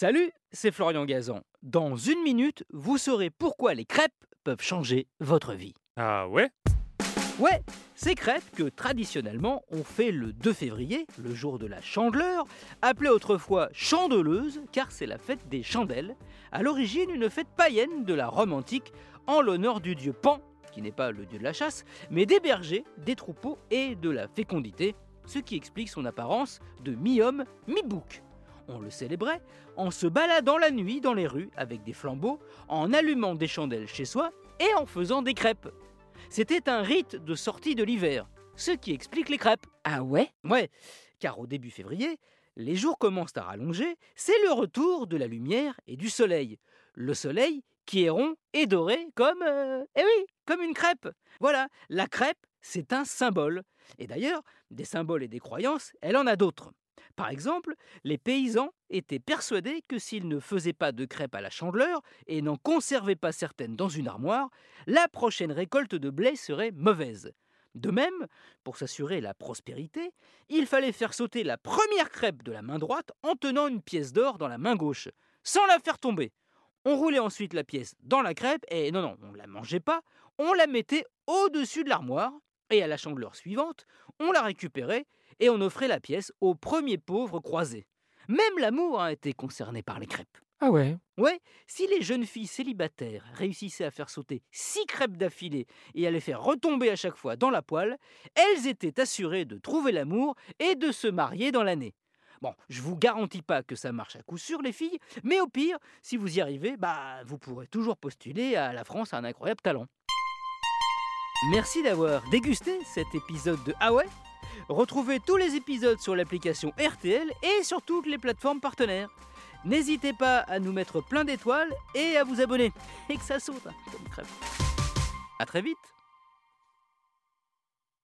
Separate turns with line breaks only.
Salut, c'est Florian Gazan. Dans une minute, vous saurez pourquoi les crêpes peuvent changer votre vie.
Ah ouais?
Ouais, ces crêpes que traditionnellement on fait le 2 février, le jour de la chandeleur, appelée autrefois chandeleuse car c'est la fête des chandelles, à l'origine une fête païenne de la Rome antique en l'honneur du dieu Pan, qui n'est pas le dieu de la chasse, mais des bergers, des troupeaux et de la fécondité, ce qui explique son apparence de mi-homme, mi-bouc. On le célébrait en se baladant la nuit dans les rues avec des flambeaux, en allumant des chandelles chez soi et en faisant des crêpes. C'était un rite de sortie de l'hiver, ce qui explique les crêpes.
Ah ouais?
Ouais, car au début février, les jours commencent à rallonger, c'est le retour de la lumière et du soleil. Le soleil qui est rond et doré comme... euh, eh oui, comme une crêpe. Voilà, la crêpe, c'est un symbole. Et d'ailleurs, des symboles et des croyances, elle en a d'autres. Par exemple, les paysans étaient persuadés que s'ils ne faisaient pas de crêpes à la chandeleur et n'en conservaient pas certaines dans une armoire, la prochaine récolte de blé serait mauvaise. De même, pour s'assurer la prospérité, il fallait faire sauter la première crêpe de la main droite en tenant une pièce d'or dans la main gauche, sans la faire tomber. On roulait ensuite la pièce dans la crêpe et non, non, on ne la mangeait pas, on la mettait au-dessus de l'armoire et à la chandeleur suivante, on la récupérait et on offrait la pièce au premier pauvre croisé. Même l'amour a été concerné par les crêpes.
Ah ouais
Ouais, si les jeunes filles célibataires réussissaient à faire sauter six crêpes d'affilée et à les faire retomber à chaque fois dans la poêle, elles étaient assurées de trouver l'amour et de se marier dans l'année. Bon, je vous garantis pas que ça marche à coup sûr, les filles, mais au pire, si vous y arrivez, bah, vous pourrez toujours postuler à la France a un incroyable talent. Merci d'avoir dégusté cet épisode de Ah Retrouvez tous les épisodes sur l'application RTL et sur toutes les plateformes partenaires. N'hésitez pas à nous mettre plein d'étoiles et à vous abonner. Et que ça saute, hein, comme crêpe. A très vite